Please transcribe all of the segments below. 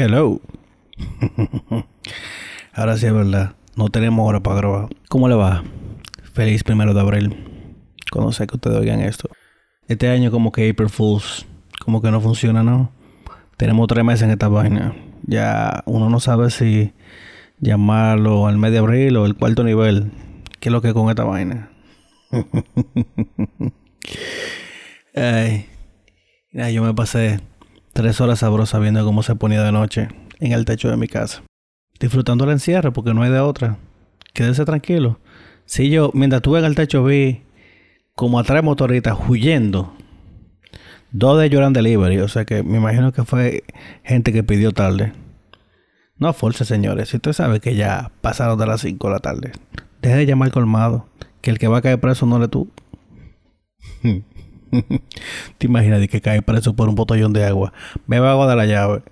Hello. Ahora sí es verdad. No tenemos hora para grabar. ¿Cómo le va? Feliz primero de abril. Cuando sé que ustedes oigan esto. Este año como que April Fools. Como que no funciona, ¿no? Tenemos tres meses en esta vaina. Ya uno no sabe si llamarlo al mes de abril o el cuarto nivel. ¿Qué es lo que es con esta vaina? Ay. yo me pasé tres horas sabrosas viendo cómo se ponía de noche en el techo de mi casa. Disfrutando el encierro porque no hay de otra. Quédese tranquilo. Si yo, mientras estuve en el techo, vi como a tres motoritas huyendo. Dos de ellos eran delivery, o sea que me imagino que fue gente que pidió tarde. No force, señores. Si usted sabe que ya pasaron de las 5 de la tarde, deje de llamar colmado. Que el que va a caer preso no le tú. ¿Te imaginas de que cae preso por un botellón de agua? Me va a dar la llave.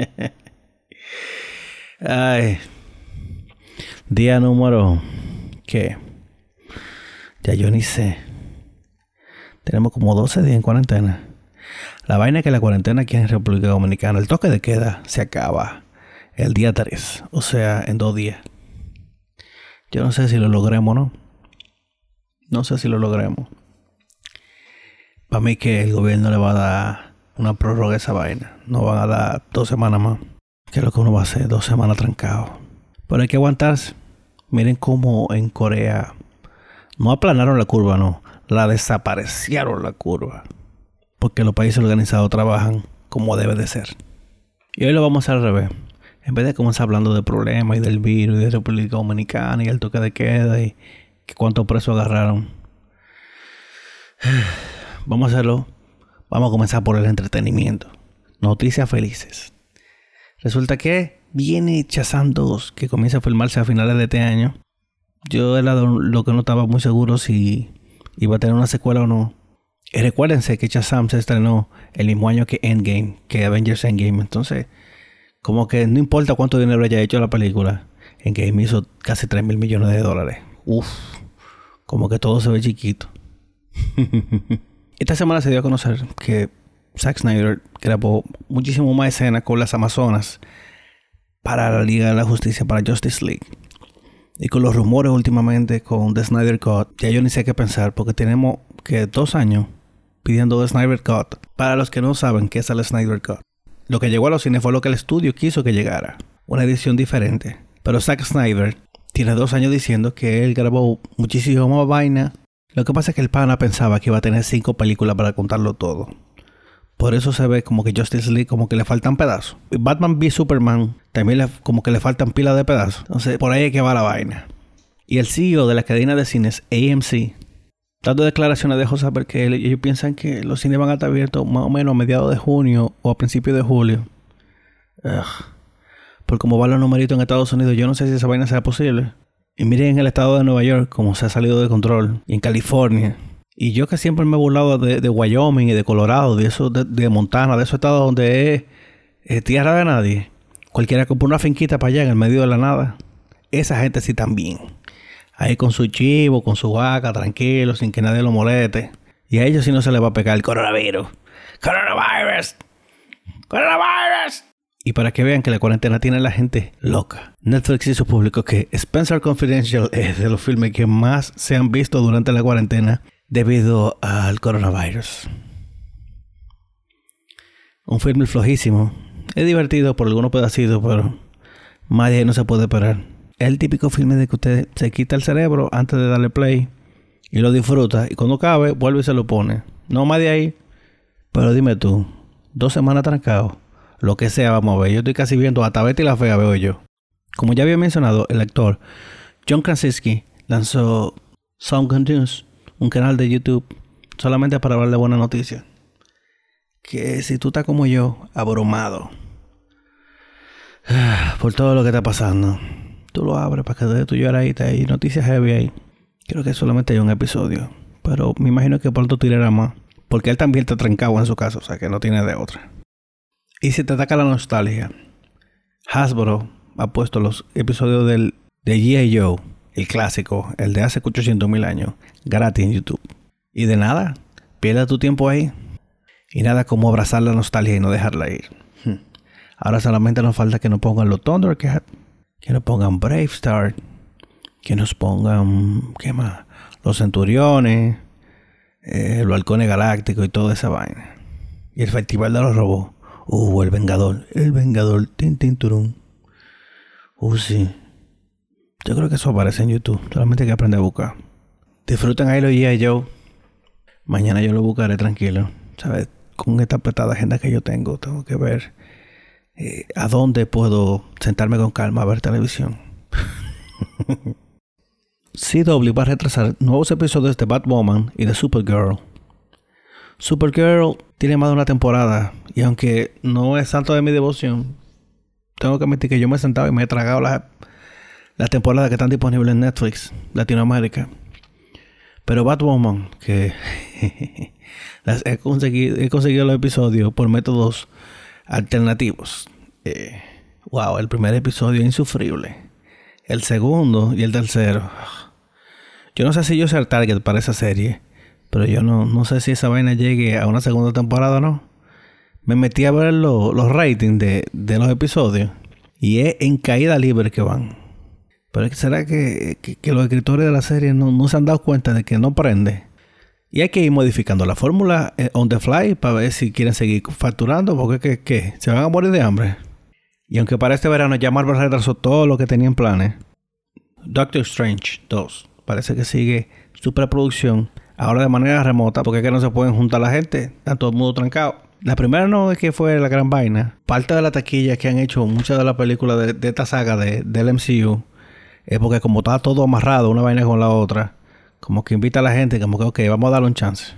Ay. Día número. ¿Qué? Ya yo ni sé. Tenemos como 12 días en cuarentena. La vaina es que la cuarentena aquí en República Dominicana, el toque de queda se acaba el día 3, o sea, en dos días. Yo no sé si lo logremos o no. No sé si lo logremos. Para mí que el gobierno le va a dar una prórroga a esa vaina. No van a dar dos semanas más. ¿Qué es lo que uno va a hacer? Dos semanas trancado. Pero hay que aguantarse. Miren cómo en Corea no aplanaron la curva, no. La desaparecieron la curva. Porque los países organizados trabajan como debe de ser. Y hoy lo vamos a hacer al revés. En vez de comenzar hablando de problemas y del virus y de República Dominicana y el toque de queda y que cuántos presos agarraron. Vamos a hacerlo. Vamos a comenzar por el entretenimiento. Noticias felices. Resulta que viene Chazán 2, que comienza a filmarse a finales de este año. Yo era lo que no estaba muy seguro si iba a tener una secuela o no. Y recuérdense que Chazam se estrenó el mismo año que Endgame, que Avengers Endgame. Entonces, como que no importa cuánto dinero haya hecho la película, Endgame hizo casi 3 mil millones de dólares. Uf, como que todo se ve chiquito. Esta semana se dio a conocer que Zack Snyder grabó muchísimo más escenas con las Amazonas para la Liga de la Justicia, para Justice League. Y con los rumores últimamente con The Snyder Cut, ya yo ni sé qué pensar, porque tenemos que dos años pidiendo The Snyder Cut. Para los que no saben qué es el Snyder Cut, lo que llegó a los cines fue lo que el estudio quiso que llegara, una edición diferente. Pero Zack Snyder tiene dos años diciendo que él grabó muchísimo más vaina. Lo que pasa es que el pana pensaba que iba a tener cinco películas para contarlo todo. Por eso se ve como que Justice League como que le faltan pedazos. Batman v Superman también como que le faltan pilas de pedazos. Entonces por ahí es que va la vaina. Y el CEO de la cadena de cines AMC, dando declaraciones, dejó saber que ellos piensan que los cines van a estar abiertos más o menos a mediados de junio o a principios de julio. Por cómo van los numeritos en Estados Unidos, yo no sé si esa vaina sea posible. Y miren en el estado de Nueva York cómo se ha salido de control. En California. Y yo que siempre me he burlado de, Wyoming y de Colorado, de eso, de, Montana, de esos estados donde es, tierra de nadie. Cualquiera compra una finquita para allá en el medio de la nada. Esa gente sí también. Ahí con su chivo, con su vaca, tranquilo, sin que nadie lo moleste. Y a ellos sí no se les va a pegar el coronavirus. ¡Coronavirus! ¡Coronavirus! Y para que vean que la cuarentena tiene a la gente loca. Netflix hizo público que Spencer Confidential es de los filmes que más se han visto durante la cuarentena debido al coronavirus. Un filme flojísimo. Es divertido por algunos pedacitos, pero más de ahí no se puede parar. Es el típico filme de que usted se quita el cerebro antes de darle play y lo disfruta. Y cuando cabe, vuelve y se lo pone. No más de ahí. Pero dime tú, dos semanas trancado, lo que sea, vamos a ver. Yo estoy casi viendo hasta Betty la Fea, veo yo. Como ya había mencionado, el actor John Krasinski lanzó Sound News un canal de YouTube solamente para hablar de buenas noticias. Que si tú estás como yo, abrumado por todo lo que está pasando, tú lo abres para que de tu lloradita y noticias heavy ahí. Creo que solamente hay un episodio, pero me imagino que pronto tirará más, porque él también está trancado en su casa, o sea que no tiene de otra. Y si te ataca la nostalgia, Hasbro ha puesto los episodios del, de G.I. Joe el clásico, el de hace 800 mil años, gratis en YouTube. Y de nada, pierda tu tiempo ahí. Y nada como abrazar la nostalgia y no dejarla ir. Hmm. Ahora solamente nos falta que nos pongan los Thundercats, que nos pongan Brave Star, que nos pongan, ¿qué más? Los Centuriones, eh, el Balcón Galáctico y toda esa vaina. Y el Festival de los Robots. Uh, el Vengador, el Vengador, tin, tin, turun. Uh, sí. Yo creo que eso aparece en YouTube. Solamente hay que aprender a buscar. Disfruten ahí los y Joe. Mañana yo lo buscaré tranquilo. ¿Sabes? Con esta apretada agenda que yo tengo, tengo que ver eh, a dónde puedo sentarme con calma a ver televisión. CW va a retrasar nuevos episodios de Batwoman y de Supergirl. Supergirl tiene más de una temporada y aunque no es santo de mi devoción, tengo que admitir que yo me he sentado y me he tragado las la temporadas que están disponibles en Netflix, Latinoamérica. Pero Batwoman, que he, conseguido, he conseguido los episodios por métodos alternativos. Eh, wow, el primer episodio es insufrible. El segundo y el tercero. Yo no sé si yo soy el target para esa serie. Pero yo no, no sé si esa vaina llegue a una segunda temporada o no. Me metí a ver los ratings de, los episodios. Y es en caída libre que van. Pero será que, los escritores de la serie no, no se han dado cuenta de que no prende. Y hay que ir modificando la fórmula eh, on the fly para ver si quieren seguir facturando, porque ¿qué? ¿Se van a morir de hambre? Y aunque para este verano ya Marvel retrasó todo lo que tenía en planes, Doctor Strange 2 parece que sigue su preproducción, ahora de manera remota, porque es que no se pueden juntar la gente, está todo el mundo trancado. La primera no es que fue la gran vaina. Parte de la taquilla que han hecho muchas de las películas de, esta saga de, del MCU es porque como está todo amarrado una vaina con la otra, como que invita a la gente, como que, ok, vamos a darle un chance.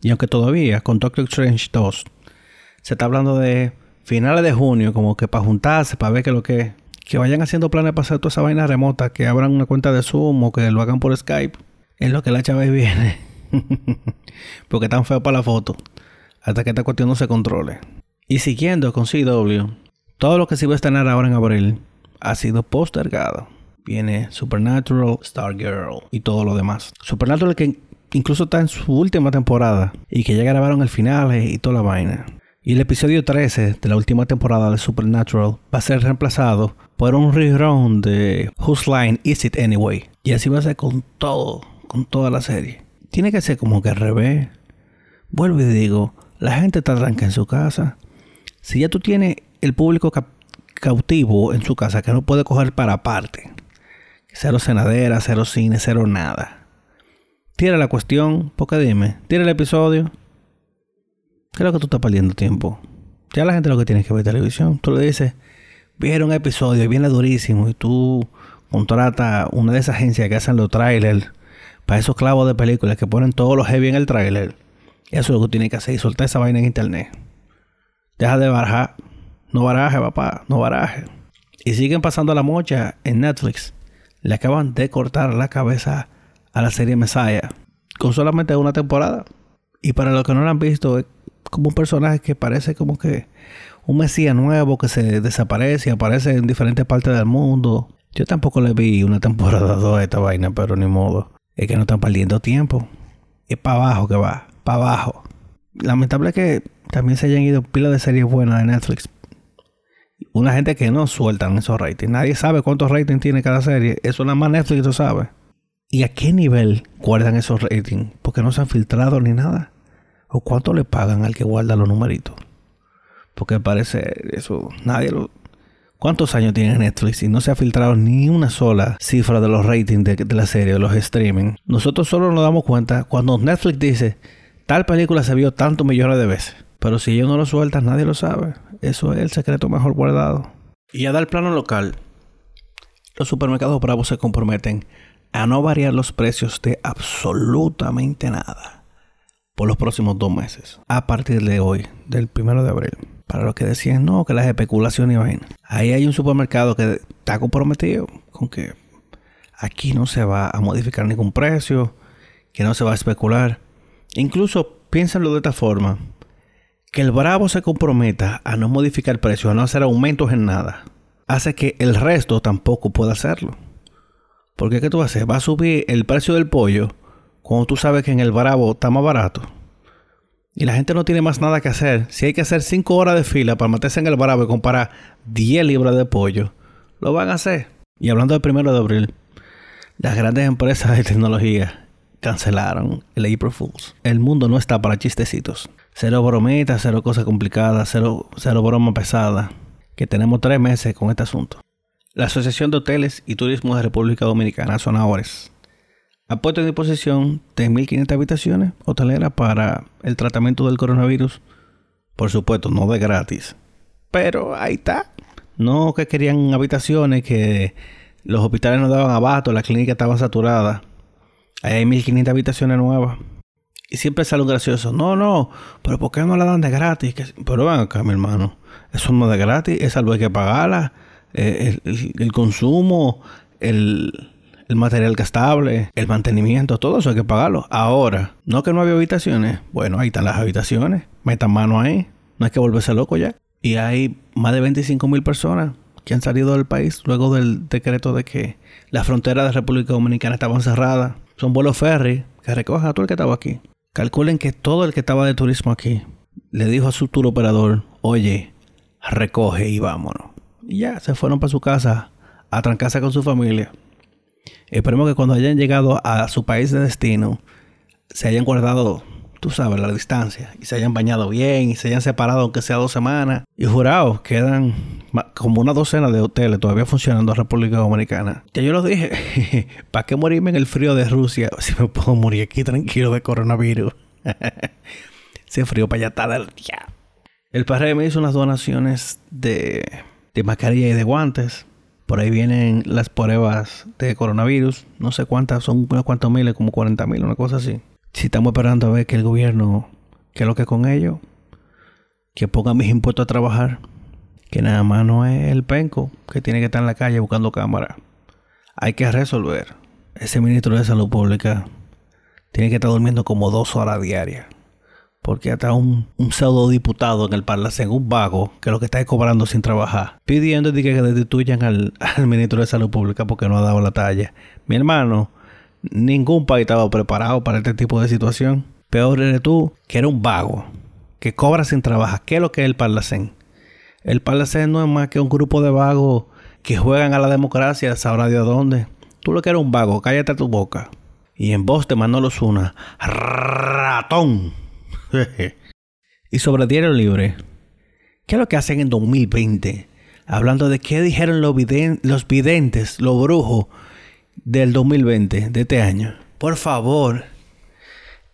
Y aunque todavía con Doctor Strange 2 se está hablando de finales de junio, como que para juntarse, para ver qué lo que que vayan haciendo planes para hacer toda esa vaina remota, que abran una cuenta de Zoom o que lo hagan por Skype, es lo que la chava viene. Porque tan feo para la foto, hasta que esta cuestión no se controle. Y siguiendo con CW, todo lo que se iba a estrenar ahora en abril ha sido postergado viene Supernatural, Stargirl y todo lo demás. Supernatural que incluso está en su última temporada y que ya grabaron el final y toda la vaina. Y el episodio 13 de la última temporada de Supernatural va a ser reemplazado por un rerun de Whose Line Is It Anyway. Y así va a ser con todo, con toda la serie. Tiene que ser como que al revés. Vuelvo y digo, la gente está tranca en su casa. Si ya tú tienes el público cautivo en su casa que no puede coger para aparte, Cero cenadera, cero cine, cero nada. Tira la cuestión, porque dime, tira el episodio. Creo que tú estás perdiendo tiempo. Ya la gente lo que tiene que ver televisión. Tú le dices, vieron episodio, viene durísimo, y tú contratas una de esas agencias que hacen los trailers para esos clavos de películas que ponen todos los heavy en el trailer. Eso es lo que tienes que hacer soltar esa vaina en internet. Deja de barajar. No baraje, papá, no baraje. Y siguen pasando la mocha en Netflix le acaban de cortar la cabeza a la serie Messiah con solamente una temporada. Y para los que no lo han visto, es como un personaje que parece como que un Mesías nuevo que se desaparece y aparece en diferentes partes del mundo. Yo tampoco le vi una temporada 2 a esta vaina, pero ni modo. Es que no están perdiendo tiempo. Es para abajo que va, para abajo. Lamentable que también se hayan ido pilas de series buenas de Netflix una gente que no sueltan esos ratings. Nadie sabe cuántos ratings tiene cada serie. Eso nada más Netflix lo sabe. ¿Y a qué nivel guardan esos ratings? Porque no se han filtrado ni nada. ¿O cuánto le pagan al que guarda los numeritos? Porque parece eso, nadie lo... ¿Cuántos años tiene Netflix y no se ha filtrado ni una sola cifra de los ratings de, la serie, de los streaming? Nosotros solo nos damos cuenta cuando Netflix dice, tal película se vio tantos millones de veces. Pero si ellos no lo sueltan, nadie lo sabe. Eso es el secreto mejor guardado. Y a dar plano local, los supermercados bravos se comprometen a no variar los precios de absolutamente nada por los próximos dos meses. A partir de hoy, del primero de abril. Para los que decían no, que las especulaciones iban. Ahí hay un supermercado que está comprometido con que aquí no se va a modificar ningún precio, que no se va a especular. Incluso piénsenlo de esta forma que el Bravo se comprometa a no modificar el precio, a no hacer aumentos en nada, hace que el resto tampoco pueda hacerlo. Porque ¿qué tú hacer? Va a subir el precio del pollo cuando tú sabes que en el Bravo está más barato. Y la gente no tiene más nada que hacer, si hay que hacer 5 horas de fila para meterse en el bravo y comprar 10 libras de pollo, lo van a hacer. Y hablando del primero de abril, las grandes empresas de tecnología cancelaron el April Fools. El mundo no está para chistecitos. Cero bromitas, cero cosas complicadas, cero, cero broma pesada. Que tenemos tres meses con este asunto. La Asociación de Hoteles y Turismo de República Dominicana, Sonadores, ha puesto en disposición 3.500 habitaciones hoteleras para el tratamiento del coronavirus. Por supuesto, no de gratis. Pero ahí está. No que querían habitaciones, que los hospitales no daban abasto, la clínica estaba saturada. Ahí hay 1.500 habitaciones nuevas. Y siempre sale un gracioso. No, no, pero ¿por qué no la dan de gratis? Pero van acá, mi hermano. Eso no es de gratis, es algo hay que pagarla. Eh, el consumo, el, el material gastable, el mantenimiento, todo eso hay que pagarlo. Ahora, no que no había habitaciones. Bueno, ahí están las habitaciones. Metan mano ahí. No hay que volverse loco ya. Y hay más de 25 mil personas que han salido del país luego del decreto de que las fronteras de República Dominicana estaban cerradas. Son vuelos ferry que recojan a todo el que estaba aquí. Calculen que todo el que estaba de turismo aquí le dijo a su tour operador, oye, recoge y vámonos. Y ya se fueron para su casa a trancarse con su familia. Esperemos que cuando hayan llegado a su país de destino, se hayan guardado, tú sabes, la distancia, y se hayan bañado bien, y se hayan separado aunque sea dos semanas. Y jurados, quedan como una docena de hoteles todavía funcionando en República Dominicana. Ya yo lo dije, ¿para qué morirme en el frío de Rusia si me puedo morir aquí tranquilo de coronavirus? Ese frío para allá está del día. El padre me hizo unas donaciones de, de mascarilla y de guantes por ahí vienen las pruebas de coronavirus. No sé cuántas, son unos cuantos miles, como 40 mil, una cosa así. Si estamos esperando a ver que el gobierno, ¿qué es lo que con ellos? Que pongan mis impuestos a trabajar. Que nada más no es el penco que tiene que estar en la calle buscando cámara. Hay que resolver. Ese ministro de Salud Pública tiene que estar durmiendo como dos horas diarias. Porque hasta un, un pseudo diputado en el Parlacén, un vago, que lo que está cobrando sin trabajar, pidiendo que, destituyan al, al, ministro de Salud Pública porque no ha dado la talla. Mi hermano, ningún país estaba preparado para este tipo de situación. Peor eres tú, que era un vago, que cobra sin trabajar. ¿Qué es lo que es el Parlacén? El Parlacén no es más que un grupo de vagos que juegan a la democracia, sabrá de dónde. Tú lo que eres un vago, cállate tu boca. Y en voz te Manolo Zuna, ratón. y sobre Diario Libre, ¿qué es lo que hacen en 2020? Hablando de qué dijeron los, videntes, los brujos del 2020, de este año. Por favor,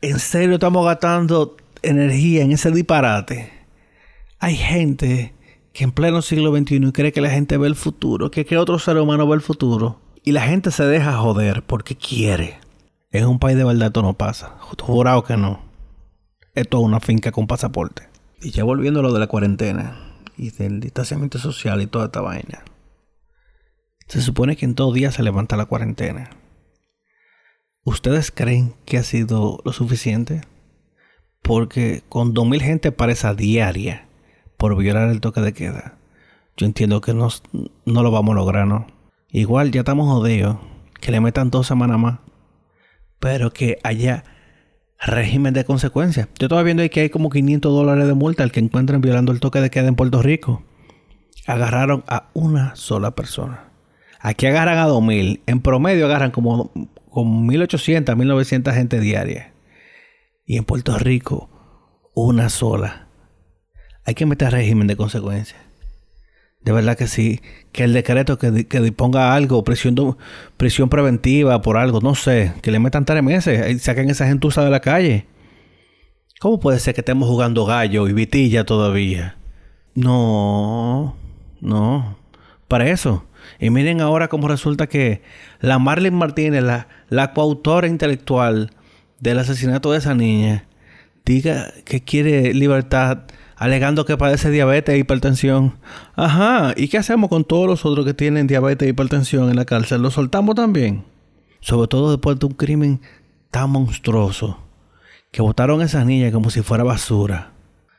¿en serio estamos gastando energía en ese disparate? Hay gente que en pleno siglo XXI cree que la gente ve el futuro, que, que otro ser humano ve el futuro. Y la gente se deja joder porque quiere. En un país de verdad esto no pasa. Jurado que no. Esto es una finca con pasaporte. Y ya volviendo a lo de la cuarentena y del distanciamiento social y toda esta vaina. Se supone que en todo día se levanta la cuarentena. ¿Ustedes creen que ha sido lo suficiente? Porque con 2.000 gente parece diaria por violar el toque de queda, yo entiendo que no lo vamos a lograr, ¿no? Igual ya estamos jodidos, que le metan dos semanas más, pero que haya régimen de consecuencias. Yo estaba viendo ahí que hay como 500 dólares de multa al que encuentren violando el toque de queda en Puerto Rico. Agarraron a una sola persona. Aquí agarran a 2000. En promedio agarran como, como 1800, 1900 gente diaria. Y en Puerto Rico, una sola. Hay que meter régimen de consecuencias. De verdad que sí. Que el decreto que, disponga algo, presión, prisión preventiva por algo, no sé. Que le metan tres meses y saquen esa gentuza de la calle. ¿Cómo puede ser que estemos jugando gallo y vitilla todavía? No, no. Para eso. Y miren ahora cómo resulta que la Marlene Martínez, la, la coautora intelectual del asesinato de esa niña, diga que quiere libertad alegando que padece diabetes e hipertensión. Ajá, ¿y qué hacemos con todos los otros que tienen diabetes e hipertensión en la cárcel? ¿Los soltamos también? Sobre todo después de un crimen tan monstruoso que votaron a esas niñas como si fuera basura.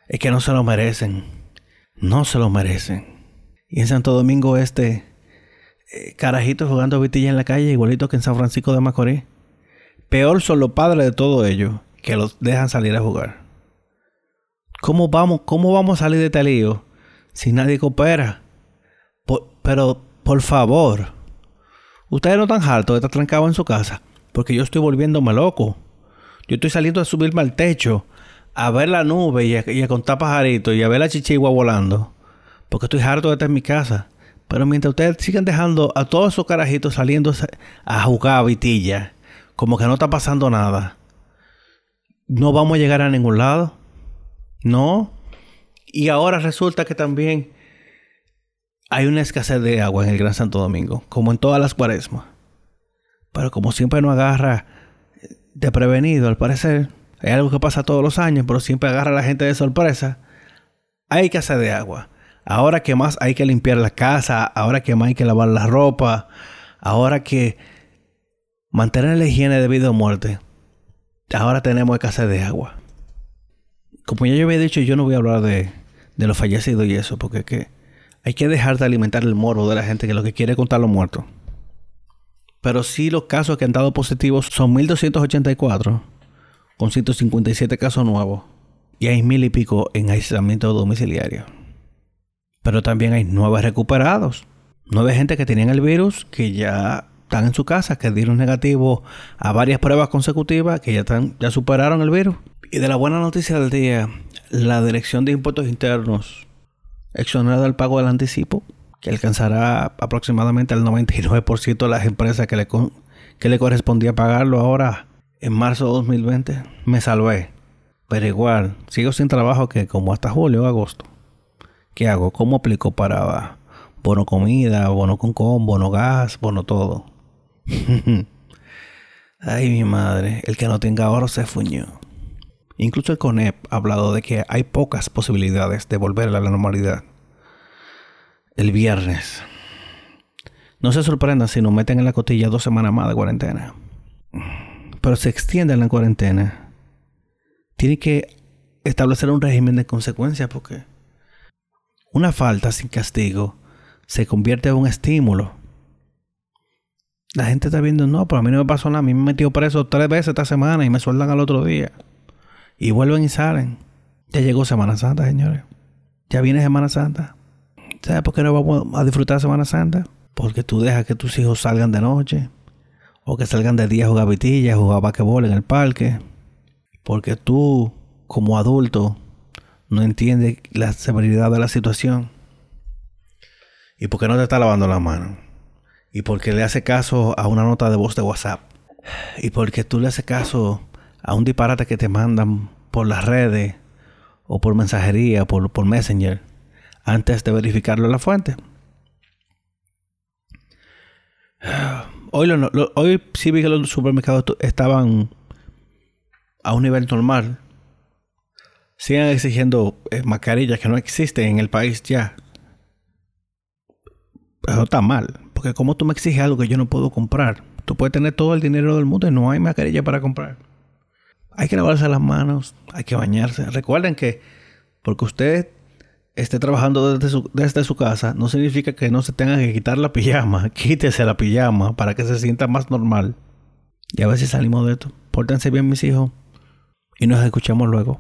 Es que no se lo merecen. No se lo merecen. Y en Santo Domingo Este, eh, carajitos jugando vitilla en la calle, igualito que en San Francisco de Macorís. Peor son los padres de todo ello, que los dejan salir a jugar. ¿Cómo vamos, cómo vamos a salir de este lío si nadie coopera? pero, por favor, ustedes no están hartos de estar trancados en su casa, porque yo estoy volviéndome loco. Yo estoy saliendo a subirme al techo, a ver la nube y a, contar pajaritos y a ver la chichigua volando, porque estoy harto de estar en mi casa. Pero mientras ustedes sigan dejando a todos esos carajitos saliendo a jugar a vitilla, como que no está pasando nada, no vamos a llegar a ningún lado. No. Y ahora resulta que también hay una escasez de agua en el Gran Santo Domingo, como en todas las cuaresmas. Pero como siempre no agarra de prevenido, al parecer, hay algo que pasa todos los años, pero siempre agarra a la gente de sorpresa. Hay escasez de agua. Ahora que más hay que limpiar la casa, ahora que más hay que lavar la ropa, ahora que mantener la higiene de vida o muerte, ahora tenemos escasez de agua como ya yo había dicho, yo no voy a hablar de, de los fallecidos y eso, porque que hay que dejar de alimentar el morbo de la gente que lo que quiere es contar los muertos. Pero sí los casos que han dado positivos son 1284, con 157 casos nuevos. Y hay mil y pico en aislamiento domiciliario. Pero también hay nueve recuperados. Nueve gente que tenían el virus, que ya están en su casa, que dieron negativo a varias pruebas consecutivas, que ya, están, ya superaron el virus. Y de la buena noticia del día, la Dirección de Impuestos Internos exonera el pago del anticipo, que alcanzará aproximadamente el 99% de las empresas que le, que le correspondía pagarlo ahora en marzo de 2020. Me salvé. Pero igual, sigo sin trabajo que como hasta julio o agosto. ¿Qué hago? ¿Cómo aplico para bono comida, bono con con, bono gas, bono todo? Ay, mi madre, el que no tenga oro se fuñó. Incluso el CONEP ha hablado de que hay pocas posibilidades de volver a la normalidad. El viernes. No se sorprendan si nos meten en la cotilla dos semanas más de cuarentena. Pero se extiende la cuarentena. Tiene que establecer un régimen de consecuencias porque una falta sin castigo se convierte en un estímulo. La gente está viendo, no, pero a mí no me pasó nada. A mí me metió preso tres veces esta semana y me sueldan al otro día. Y vuelven y salen. Ya llegó Semana Santa, señores. Ya viene Semana Santa. ¿Sabes por qué no vamos a disfrutar Semana Santa? Porque tú dejas que tus hijos salgan de noche. O que salgan de día a jugar vitilla, a jugar basquetbol en el parque. Porque tú, como adulto, no entiendes la severidad de la situación. Y porque no te está lavando la mano. Y porque le hace caso a una nota de voz de WhatsApp. Y porque tú le haces caso a un disparate que te mandan por las redes o por mensajería, por, Messenger, antes de verificarlo en la fuente. Hoy, hoy sí vi que los supermercados estaban a un nivel normal. Siguen exigiendo eh, mascarillas que no existen en el país ya. Pero está mal. Porque como tú me exiges algo que yo no puedo comprar. Tú puedes tener todo el dinero del mundo y no hay mascarilla para comprar. Hay que lavarse las manos, hay que bañarse. Recuerden que porque usted esté trabajando desde su, desde su casa, no significa que no se tenga que quitar la pijama. Quítese la pijama para que se sienta más normal. Y a si salimos de esto. Pórtense bien, mis hijos. Y nos escuchamos luego.